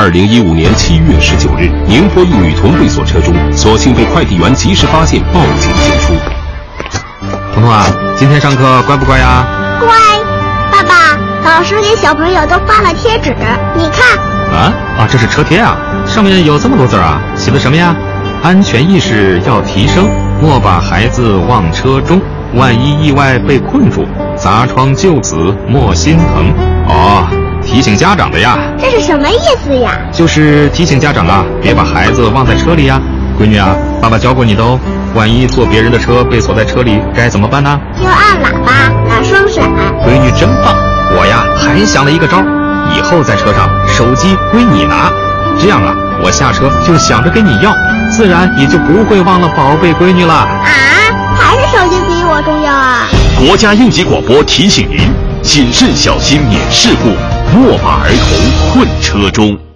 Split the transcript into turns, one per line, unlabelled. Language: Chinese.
二零一五年七月十九日，宁波一女童被锁车中，所幸被快递员及时发现，报警救出。
彤彤啊，今天上课乖不乖呀？
乖。爸爸，老师给小朋友都发了贴纸，你看。
啊啊，这是车贴啊，上面有这么多字啊，写的什么呀？安全意识要提升，莫把孩子忘车中，万一意外被困住，砸窗救子莫心疼。哦。提醒家长的呀，
这是什么意思呀？
就是提醒家长啊，别把孩子忘在车里呀。闺女啊，爸爸教过你的哦。万一坐别人的车被锁在车里，该怎么办呢？
要按喇叭，打双闪。
闺女真棒！我呀还想了一个招，以后在车上手机归你拿，这样啊，我下车就想着给你要，自然也就不会忘了宝贝闺女了。啊，
还是手机比我重要啊！
国家应急广播提醒您：谨慎小心免事故。莫把儿童困车中。